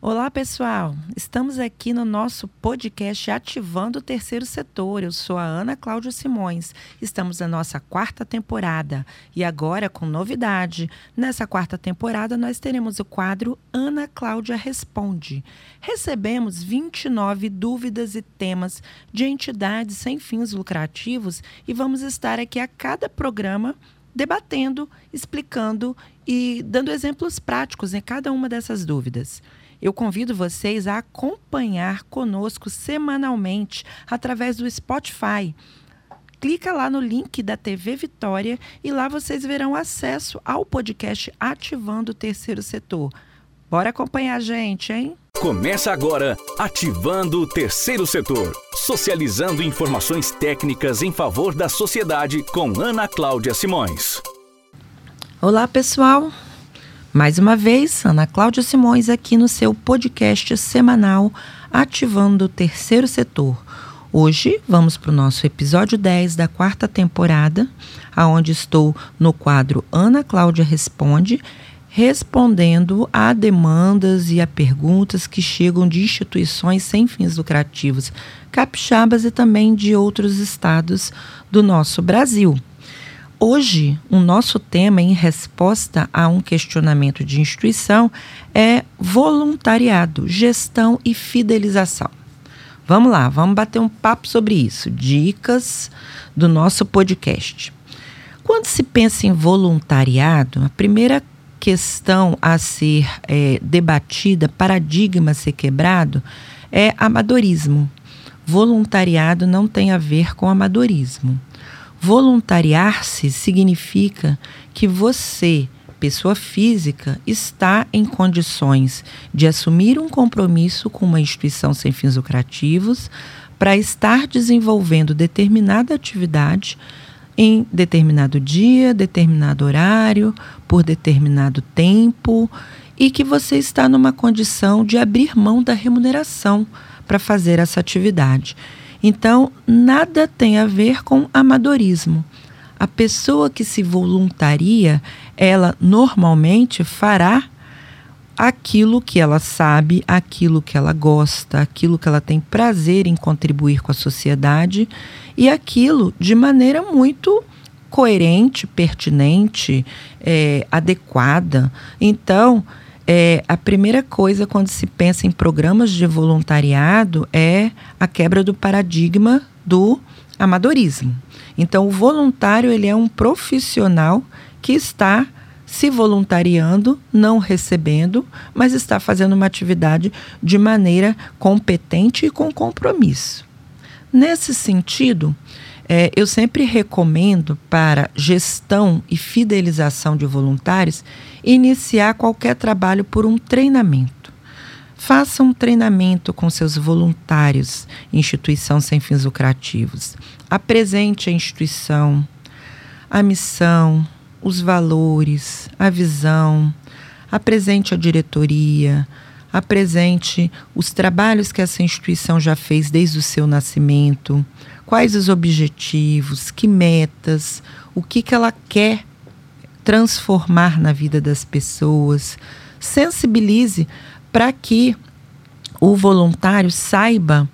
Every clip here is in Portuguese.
Olá, pessoal! Estamos aqui no nosso podcast Ativando o Terceiro Setor. Eu sou a Ana Cláudia Simões. Estamos na nossa quarta temporada e agora com novidade. Nessa quarta temporada, nós teremos o quadro Ana Cláudia Responde. Recebemos 29 dúvidas e temas de entidades sem fins lucrativos e vamos estar aqui a cada programa debatendo, explicando e dando exemplos práticos em cada uma dessas dúvidas. Eu convido vocês a acompanhar conosco semanalmente através do Spotify. Clica lá no link da TV Vitória e lá vocês verão acesso ao podcast Ativando o Terceiro Setor. Bora acompanhar a gente, hein? Começa agora Ativando o Terceiro Setor, socializando informações técnicas em favor da sociedade com Ana Cláudia Simões. Olá, pessoal. Mais uma vez, Ana Cláudia Simões aqui no seu podcast semanal Ativando o Terceiro Setor. Hoje vamos para o nosso episódio 10 da quarta temporada, aonde estou no quadro Ana Cláudia Responde, respondendo a demandas e a perguntas que chegam de instituições sem fins lucrativos capixabas e também de outros estados do nosso Brasil. Hoje, o nosso tema em resposta a um questionamento de instituição é voluntariado, gestão e fidelização. Vamos lá, vamos bater um papo sobre isso. Dicas do nosso podcast. Quando se pensa em voluntariado, a primeira questão a ser é, debatida, paradigma a ser quebrado, é amadorismo. Voluntariado não tem a ver com amadorismo. Voluntariar-se significa que você, pessoa física, está em condições de assumir um compromisso com uma instituição sem fins lucrativos para estar desenvolvendo determinada atividade em determinado dia, determinado horário, por determinado tempo, e que você está numa condição de abrir mão da remuneração para fazer essa atividade. Então, nada tem a ver com amadorismo. A pessoa que se voluntaria, ela normalmente fará aquilo que ela sabe, aquilo que ela gosta, aquilo que ela tem prazer em contribuir com a sociedade e aquilo de maneira muito coerente, pertinente, é, adequada. Então, é, a primeira coisa quando se pensa em programas de voluntariado é a quebra do paradigma do amadorismo. Então, o voluntário ele é um profissional que está se voluntariando, não recebendo, mas está fazendo uma atividade de maneira competente e com compromisso. Nesse sentido, é, eu sempre recomendo para gestão e fidelização de voluntários iniciar qualquer trabalho por um treinamento. Faça um treinamento com seus voluntários, instituição sem fins lucrativos. Apresente a instituição, a missão, os valores, a visão. Apresente a diretoria, apresente os trabalhos que essa instituição já fez desde o seu nascimento, quais os objetivos, que metas, o que, que ela quer transformar na vida das pessoas. Sensibilize para que o voluntário saiba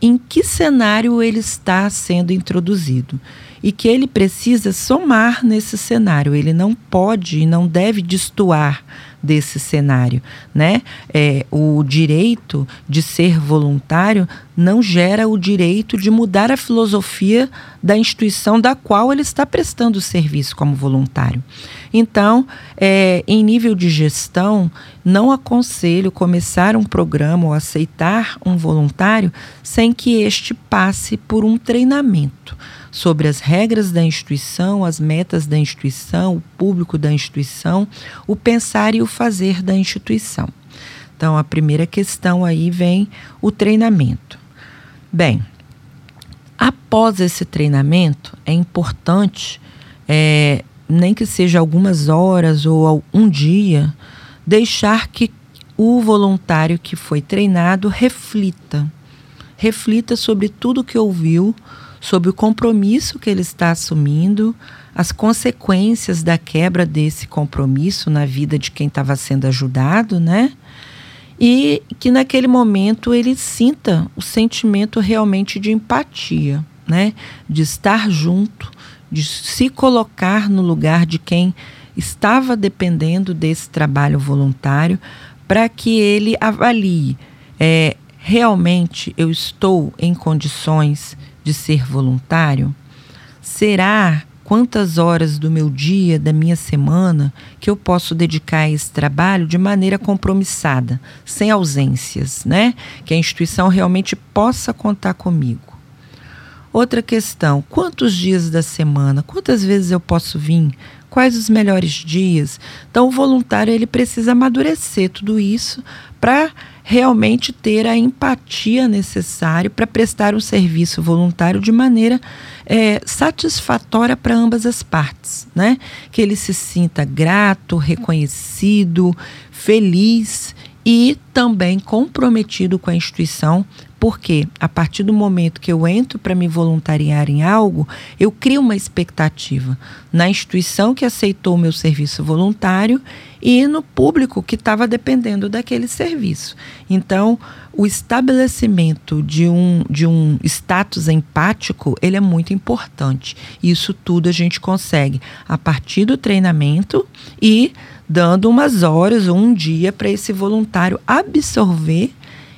em que cenário ele está sendo introduzido e que ele precisa somar nesse cenário. Ele não pode e não deve destoar desse cenário, né? É, o direito de ser voluntário não gera o direito de mudar a filosofia da instituição da qual ele está prestando o serviço como voluntário. Então, é, em nível de gestão, não aconselho começar um programa ou aceitar um voluntário sem que este passe por um treinamento sobre as regras da instituição, as metas da instituição, o público da instituição, o pensar e o fazer da instituição. Então, a primeira questão aí vem o treinamento. Bem, após esse treinamento, é importante, é, nem que seja algumas horas ou um dia, deixar que o voluntário que foi treinado reflita. Reflita sobre tudo que ouviu, sobre o compromisso que ele está assumindo, as consequências da quebra desse compromisso na vida de quem estava sendo ajudado, né? e que naquele momento ele sinta o sentimento realmente de empatia, né? De estar junto, de se colocar no lugar de quem estava dependendo desse trabalho voluntário, para que ele avalie é, realmente eu estou em condições de ser voluntário? Será quantas horas do meu dia, da minha semana, que eu posso dedicar a esse trabalho de maneira compromissada, sem ausências, né? Que a instituição realmente possa contar comigo. Outra questão: quantos dias da semana? Quantas vezes eu posso vir? Quais os melhores dias? Então, o voluntário ele precisa amadurecer tudo isso para realmente ter a empatia necessária para prestar um serviço voluntário de maneira é, satisfatória para ambas as partes, né? Que ele se sinta grato, reconhecido, feliz e também comprometido com a instituição porque a partir do momento que eu entro para me voluntariar em algo, eu crio uma expectativa na instituição que aceitou o meu serviço voluntário e no público que estava dependendo daquele serviço. Então, o estabelecimento de um, de um status empático, ele é muito importante. Isso tudo a gente consegue a partir do treinamento e dando umas horas ou um dia para esse voluntário absorver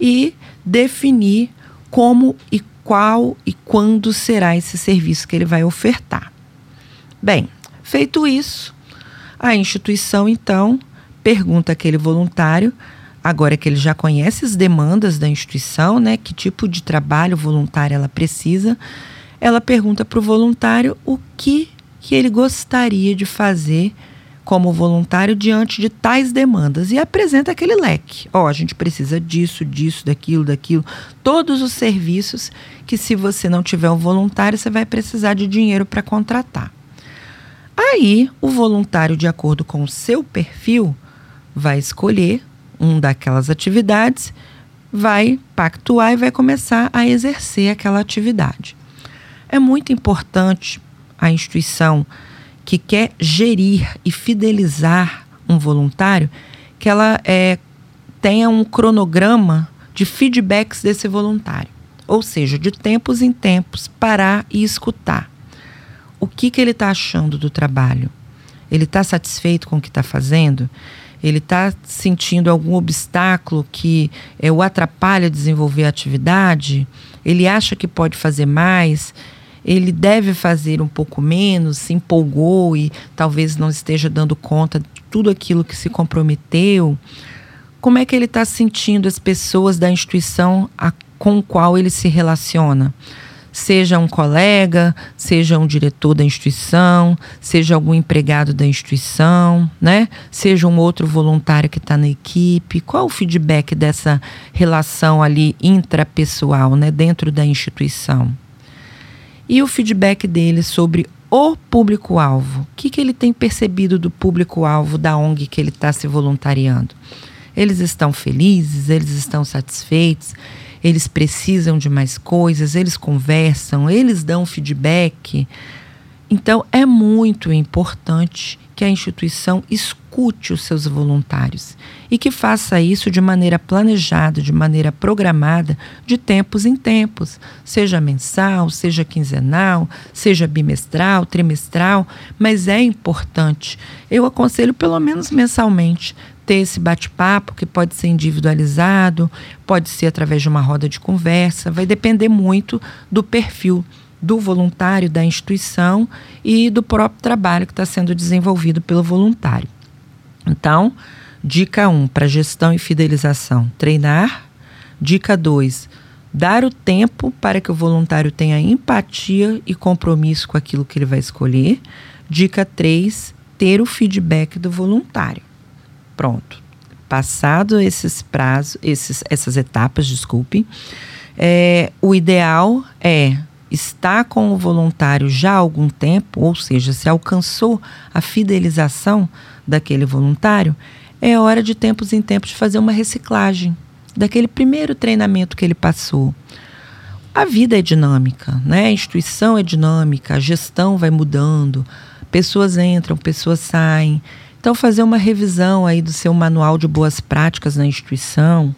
e definir como e qual e quando será esse serviço que ele vai ofertar. Bem, feito isso, a instituição então pergunta àquele voluntário, agora que ele já conhece as demandas da instituição, né, que tipo de trabalho voluntário ela precisa, ela pergunta para o voluntário o que que ele gostaria de fazer como voluntário diante de tais demandas e apresenta aquele leque. Ó, oh, a gente precisa disso, disso, daquilo, daquilo, todos os serviços que se você não tiver um voluntário, você vai precisar de dinheiro para contratar. Aí, o voluntário, de acordo com o seu perfil, vai escolher um daquelas atividades, vai pactuar e vai começar a exercer aquela atividade. É muito importante a instituição que quer gerir e fidelizar um voluntário, que ela é, tenha um cronograma de feedbacks desse voluntário. Ou seja, de tempos em tempos, parar e escutar. O que, que ele está achando do trabalho? Ele está satisfeito com o que está fazendo? Ele está sentindo algum obstáculo que é, o atrapalha a desenvolver a atividade? Ele acha que pode fazer mais? Ele deve fazer um pouco menos, se empolgou e talvez não esteja dando conta de tudo aquilo que se comprometeu. Como é que ele está sentindo as pessoas da instituição a, com qual ele se relaciona? Seja um colega, seja um diretor da instituição, seja algum empregado da instituição, né? Seja um outro voluntário que está na equipe. Qual o feedback dessa relação ali intrapessoal, né, dentro da instituição? E o feedback dele sobre o público-alvo. O que, que ele tem percebido do público-alvo da ONG que ele está se voluntariando? Eles estão felizes, eles estão satisfeitos, eles precisam de mais coisas, eles conversam, eles dão feedback. Então, é muito importante que a instituição escute os seus voluntários e que faça isso de maneira planejada, de maneira programada, de tempos em tempos, seja mensal, seja quinzenal, seja bimestral, trimestral, mas é importante. Eu aconselho pelo menos mensalmente ter esse bate-papo que pode ser individualizado, pode ser através de uma roda de conversa, vai depender muito do perfil do voluntário, da instituição e do próprio trabalho que está sendo desenvolvido pelo voluntário. Então, dica 1 um, para gestão e fidelização: treinar. Dica 2, dar o tempo para que o voluntário tenha empatia e compromisso com aquilo que ele vai escolher. Dica 3, ter o feedback do voluntário. Pronto. Passado esses prazos, esses, essas etapas, desculpe, é, o ideal é está com o voluntário já há algum tempo, ou seja, se alcançou a fidelização daquele voluntário, é hora de tempos em tempos de fazer uma reciclagem daquele primeiro treinamento que ele passou. A vida é dinâmica, né? A instituição é dinâmica, a gestão vai mudando, pessoas entram, pessoas saem. Então, fazer uma revisão aí do seu manual de boas práticas na instituição,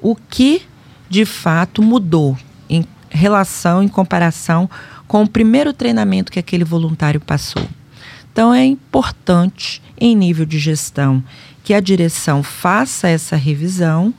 o que de fato mudou em relação, em comparação com o primeiro treinamento que aquele voluntário passou. Então, é importante, em nível de gestão, que a direção faça essa revisão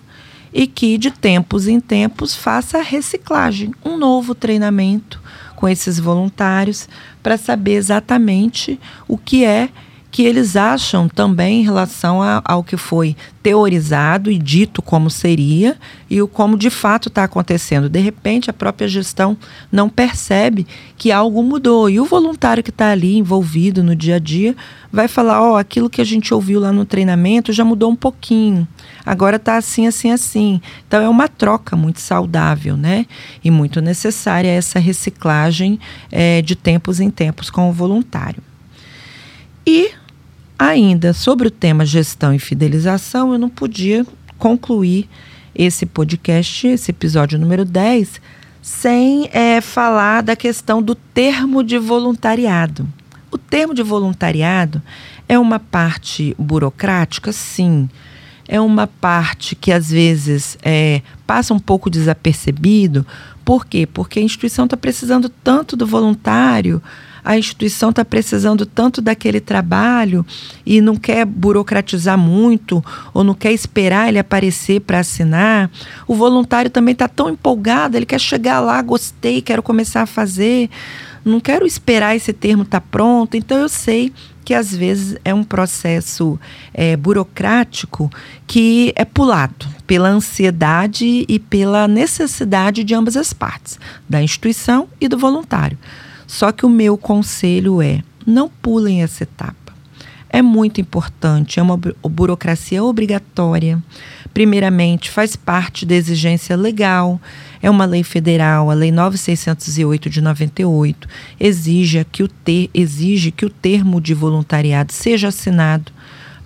e que, de tempos em tempos, faça a reciclagem, um novo treinamento com esses voluntários para saber exatamente o que é que eles acham também em relação a, ao que foi teorizado e dito como seria e o como de fato está acontecendo. De repente, a própria gestão não percebe que algo mudou e o voluntário que está ali envolvido no dia a dia vai falar: ó, oh, aquilo que a gente ouviu lá no treinamento já mudou um pouquinho. Agora está assim, assim, assim. Então é uma troca muito saudável, né? E muito necessária essa reciclagem é, de tempos em tempos com o voluntário. E Ainda sobre o tema gestão e fidelização, eu não podia concluir esse podcast, esse episódio número 10, sem é, falar da questão do termo de voluntariado. O termo de voluntariado é uma parte burocrática, sim. É uma parte que às vezes é, passa um pouco desapercebido. Por quê? Porque a instituição está precisando tanto do voluntário a instituição está precisando tanto daquele trabalho e não quer burocratizar muito ou não quer esperar ele aparecer para assinar. O voluntário também está tão empolgado, ele quer chegar lá, gostei, quero começar a fazer. Não quero esperar esse termo estar tá pronto. Então eu sei que às vezes é um processo é, burocrático que é pulado pela ansiedade e pela necessidade de ambas as partes, da instituição e do voluntário. Só que o meu conselho é: não pulem essa etapa. É muito importante, é uma burocracia obrigatória. Primeiramente, faz parte da exigência legal, é uma lei federal, a Lei 9608 de 98, exige que o, ter, exige que o termo de voluntariado seja assinado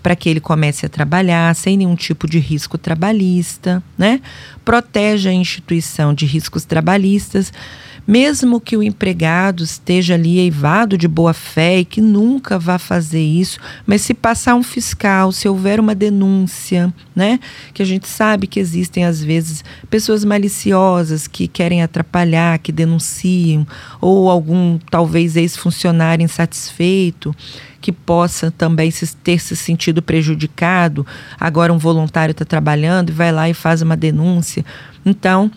para que ele comece a trabalhar sem nenhum tipo de risco trabalhista, né? Protege a instituição de riscos trabalhistas mesmo que o empregado esteja ali eivado de boa fé e que nunca vá fazer isso, mas se passar um fiscal, se houver uma denúncia, né, que a gente sabe que existem às vezes pessoas maliciosas que querem atrapalhar, que denunciam, ou algum talvez ex-funcionário insatisfeito que possa também ter se sentido prejudicado. Agora um voluntário está trabalhando e vai lá e faz uma denúncia. Então,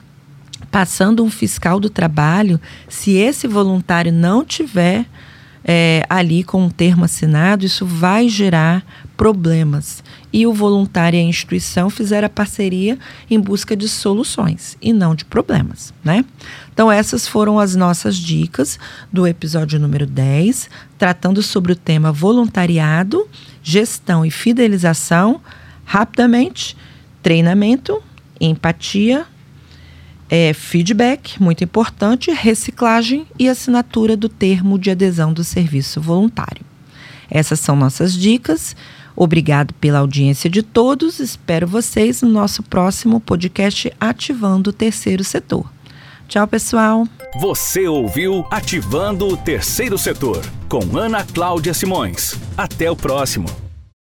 passando um fiscal do trabalho, se esse voluntário não tiver é, ali com um termo assinado, isso vai gerar problemas. E o voluntário e a instituição fizeram a parceria em busca de soluções e não de problemas, né? Então, essas foram as nossas dicas do episódio número 10, tratando sobre o tema voluntariado, gestão e fidelização, rapidamente, treinamento, empatia, é, feedback, muito importante, reciclagem e assinatura do termo de adesão do serviço voluntário. Essas são nossas dicas. Obrigado pela audiência de todos. Espero vocês no nosso próximo podcast Ativando o Terceiro Setor. Tchau, pessoal. Você ouviu Ativando o Terceiro Setor com Ana Cláudia Simões. Até o próximo.